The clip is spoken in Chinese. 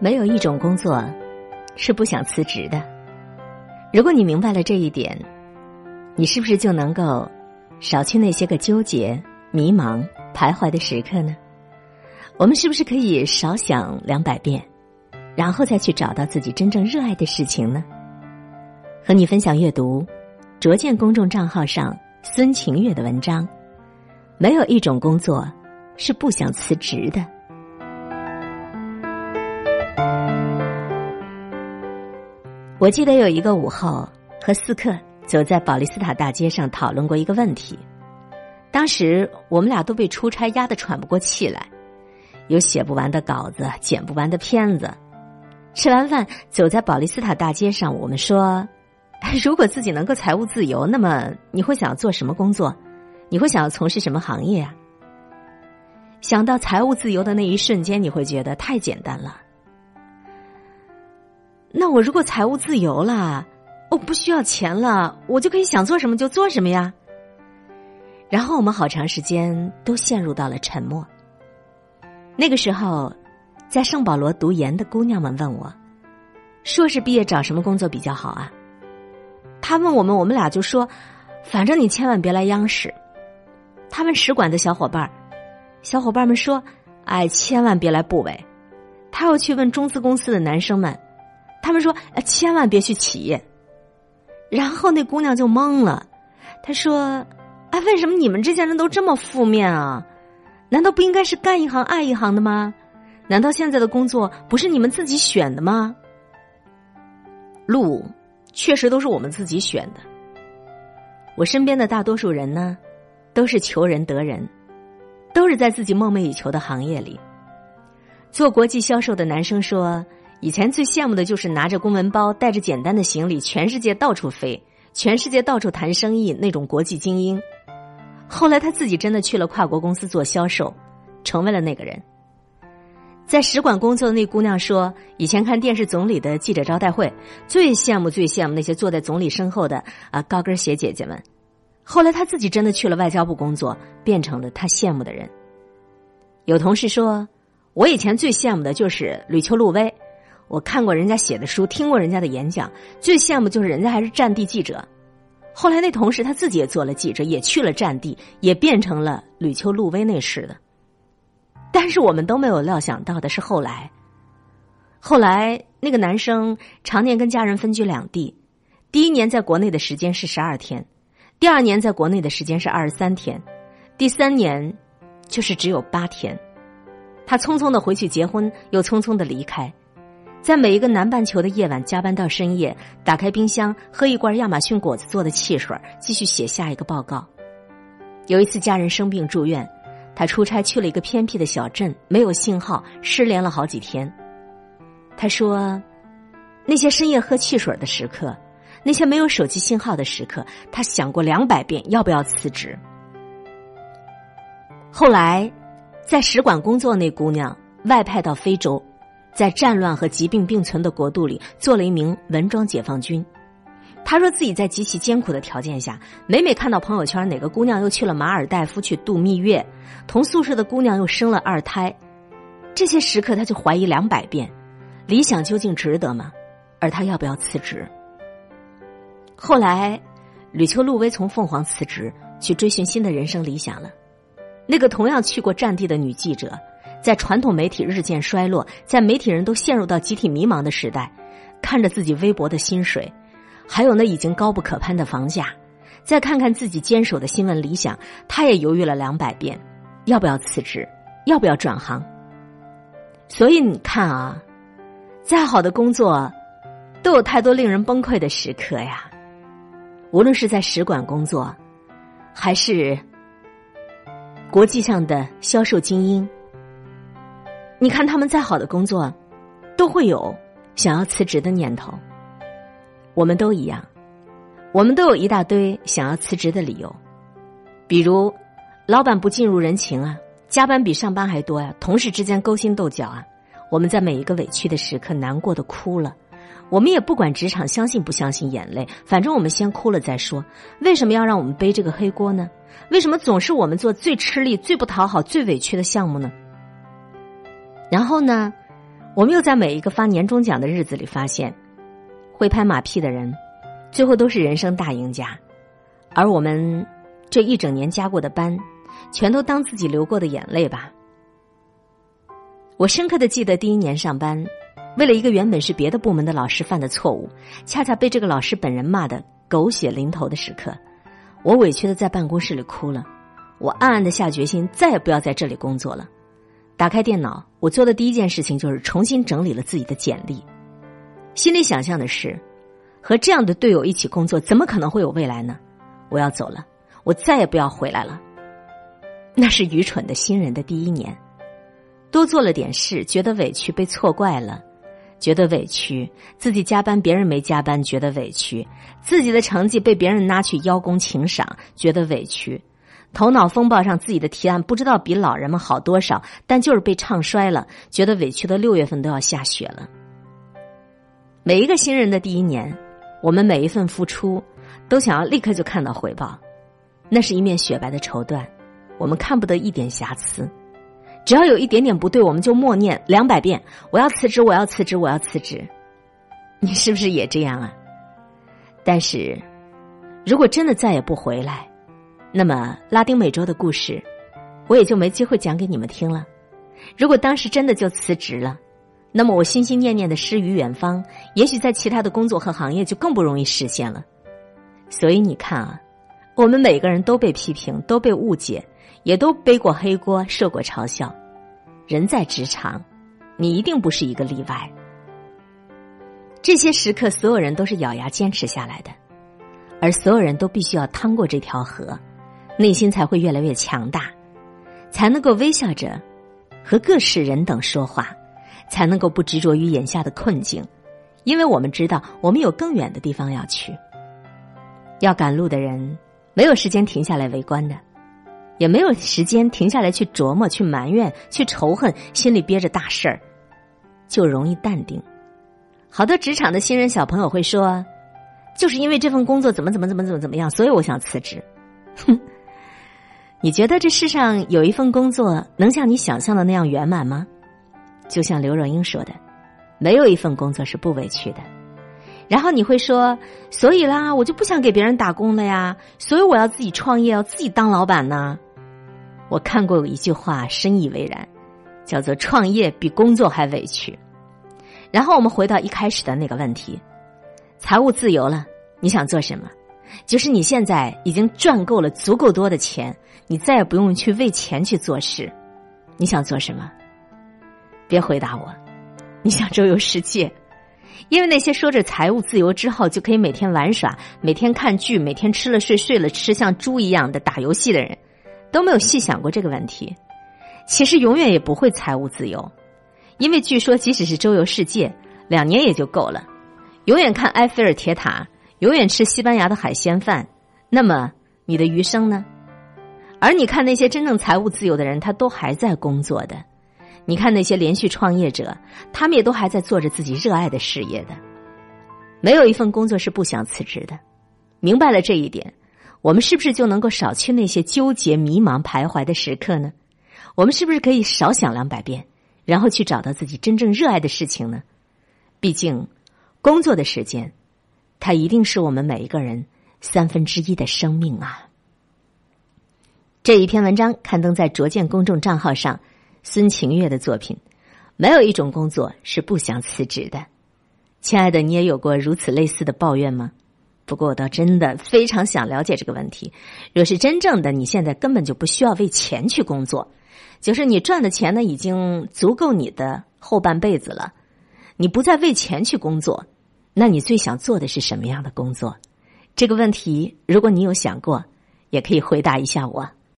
没有一种工作是不想辞职的。如果你明白了这一点，你是不是就能够少去那些个纠结、迷茫、徘徊的时刻呢？我们是不是可以少想两百遍，然后再去找到自己真正热爱的事情呢？和你分享阅读，卓见公众账号上孙晴月的文章。没有一种工作是不想辞职的。我记得有一个午后，和四克走在保利斯塔大街上讨论过一个问题。当时我们俩都被出差压得喘不过气来，有写不完的稿子，剪不完的片子。吃完饭，走在保利斯塔大街上，我们说：“如果自己能够财务自由，那么你会想要做什么工作？你会想要从事什么行业啊？”想到财务自由的那一瞬间，你会觉得太简单了。那我如果财务自由了，我不需要钱了，我就可以想做什么就做什么呀。然后我们好长时间都陷入到了沉默。那个时候，在圣保罗读研的姑娘们问我：“硕士毕业找什么工作比较好啊？”他问我们，我们俩就说：“反正你千万别来央视。”他问使馆的小伙伴小伙伴们说：“哎，千万别来部委。”他又去问中资公司的男生们。他们说：“千万别去企业。”然后那姑娘就懵了，她说：“啊，为什么你们这些人都这么负面啊？难道不应该是干一行爱一行的吗？难道现在的工作不是你们自己选的吗？”路确实都是我们自己选的。我身边的大多数人呢，都是求人得人，都是在自己梦寐以求的行业里。做国际销售的男生说。以前最羡慕的就是拿着公文包，带着简单的行李，全世界到处飞，全世界到处谈生意那种国际精英。后来他自己真的去了跨国公司做销售，成为了那个人。在使馆工作的那姑娘说，以前看电视总理的记者招待会，最羡慕最羡慕那些坐在总理身后的啊高跟鞋姐姐们。后来他自己真的去了外交部工作，变成了他羡慕的人。有同事说，我以前最羡慕的就是吕秋露薇。我看过人家写的书，听过人家的演讲，最羡慕就是人家还是战地记者。后来那同事他自己也做了记者，也去了战地，也变成了吕秋露薇那似的。但是我们都没有料想到的是，后来，后来那个男生常年跟家人分居两地，第一年在国内的时间是十二天，第二年在国内的时间是二十三天，第三年就是只有八天。他匆匆的回去结婚，又匆匆的离开。在每一个南半球的夜晚，加班到深夜，打开冰箱喝一罐亚马逊果子做的汽水，继续写下一个报告。有一次家人生病住院，他出差去了一个偏僻的小镇，没有信号，失联了好几天。他说：“那些深夜喝汽水的时刻，那些没有手机信号的时刻，他想过两百遍要不要辞职。”后来，在使馆工作那姑娘外派到非洲。在战乱和疾病并存的国度里，做了一名文装解放军。他说自己在极其艰苦的条件下，每每看到朋友圈哪个姑娘又去了马尔代夫去度蜜月，同宿舍的姑娘又生了二胎，这些时刻他就怀疑两百遍：理想究竟值得吗？而他要不要辞职？后来，吕秋露薇从凤凰辞职，去追寻新的人生理想了。那个同样去过战地的女记者。在传统媒体日渐衰落，在媒体人都陷入到集体迷茫的时代，看着自己微薄的薪水，还有那已经高不可攀的房价，再看看自己坚守的新闻理想，他也犹豫了两百遍，要不要辞职，要不要转行。所以你看啊，再好的工作，都有太多令人崩溃的时刻呀。无论是在使馆工作，还是国际上的销售精英。你看，他们再好的工作，都会有想要辞职的念头。我们都一样，我们都有一大堆想要辞职的理由，比如老板不尽如人情啊，加班比上班还多呀，同事之间勾心斗角啊。我们在每一个委屈的时刻，难过的哭了，我们也不管职场相信不相信眼泪，反正我们先哭了再说。为什么要让我们背这个黑锅呢？为什么总是我们做最吃力、最不讨好、最委屈的项目呢？然后呢，我们又在每一个发年终奖的日子里发现，会拍马屁的人，最后都是人生大赢家，而我们这一整年加过的班，全都当自己流过的眼泪吧。我深刻的记得第一年上班，为了一个原本是别的部门的老师犯的错误，恰恰被这个老师本人骂的狗血淋头的时刻，我委屈的在办公室里哭了。我暗暗的下决心，再也不要在这里工作了。打开电脑，我做的第一件事情就是重新整理了自己的简历。心里想象的是，和这样的队友一起工作，怎么可能会有未来呢？我要走了，我再也不要回来了。那是愚蠢的新人的第一年。多做了点事，觉得委屈；被错怪了，觉得委屈；自己加班，别人没加班，觉得委屈；自己的成绩被别人拿去邀功请赏，觉得委屈；头脑风暴上自己的提案不知道比老人们好多少，但就是被唱衰了，觉得委屈的六月份都要下雪了。每一个新人的第一年，我们每一份付出，都想要立刻就看到回报，那是一面雪白的绸缎，我们看不得一点瑕疵。只要有一点点不对，我们就默念两百遍：“我要辞职，我要辞职，我要辞职。”你是不是也这样啊？但是，如果真的再也不回来，那么拉丁美洲的故事，我也就没机会讲给你们听了。如果当时真的就辞职了，那么我心心念念的诗与远方，也许在其他的工作和行业就更不容易实现了。所以你看啊，我们每个人都被批评，都被误解。也都背过黑锅，受过嘲笑。人在职场，你一定不是一个例外。这些时刻，所有人都是咬牙坚持下来的，而所有人都必须要趟过这条河，内心才会越来越强大，才能够微笑着和各式人等说话，才能够不执着于眼下的困境，因为我们知道，我们有更远的地方要去。要赶路的人，没有时间停下来围观的。也没有时间停下来去琢磨、去埋怨、去仇恨，心里憋着大事儿，就容易淡定。好多职场的新人小朋友会说：“就是因为这份工作怎么怎么怎么怎么怎么样，所以我想辞职。”哼，你觉得这世上有一份工作能像你想象的那样圆满吗？就像刘若英说的：“没有一份工作是不委屈的。”然后你会说：“所以啦，我就不想给别人打工了呀，所以我要自己创业，要自己当老板呢。”我看过有一句话，深以为然，叫做“创业比工作还委屈”。然后我们回到一开始的那个问题：财务自由了，你想做什么？就是你现在已经赚够了足够多的钱，你再也不用去为钱去做事。你想做什么？别回答我，你想周游世界？因为那些说着财务自由之后就可以每天玩耍、每天看剧、每天吃了睡、睡了吃，像猪一样的打游戏的人。都没有细想过这个问题，其实永远也不会财务自由，因为据说即使是周游世界，两年也就够了。永远看埃菲尔铁塔，永远吃西班牙的海鲜饭，那么你的余生呢？而你看那些真正财务自由的人，他都还在工作的；你看那些连续创业者，他们也都还在做着自己热爱的事业的。没有一份工作是不想辞职的。明白了这一点。我们是不是就能够少去那些纠结、迷茫、徘徊的时刻呢？我们是不是可以少想两百遍，然后去找到自己真正热爱的事情呢？毕竟，工作的时间，它一定是我们每一个人三分之一的生命啊！这一篇文章刊登在卓见公众账号上，孙晴月的作品。没有一种工作是不想辞职的，亲爱的，你也有过如此类似的抱怨吗？不过我倒真的非常想了解这个问题。若是真正的你现在根本就不需要为钱去工作，就是你赚的钱呢已经足够你的后半辈子了，你不再为钱去工作，那你最想做的是什么样的工作？这个问题，如果你有想过，也可以回答一下我。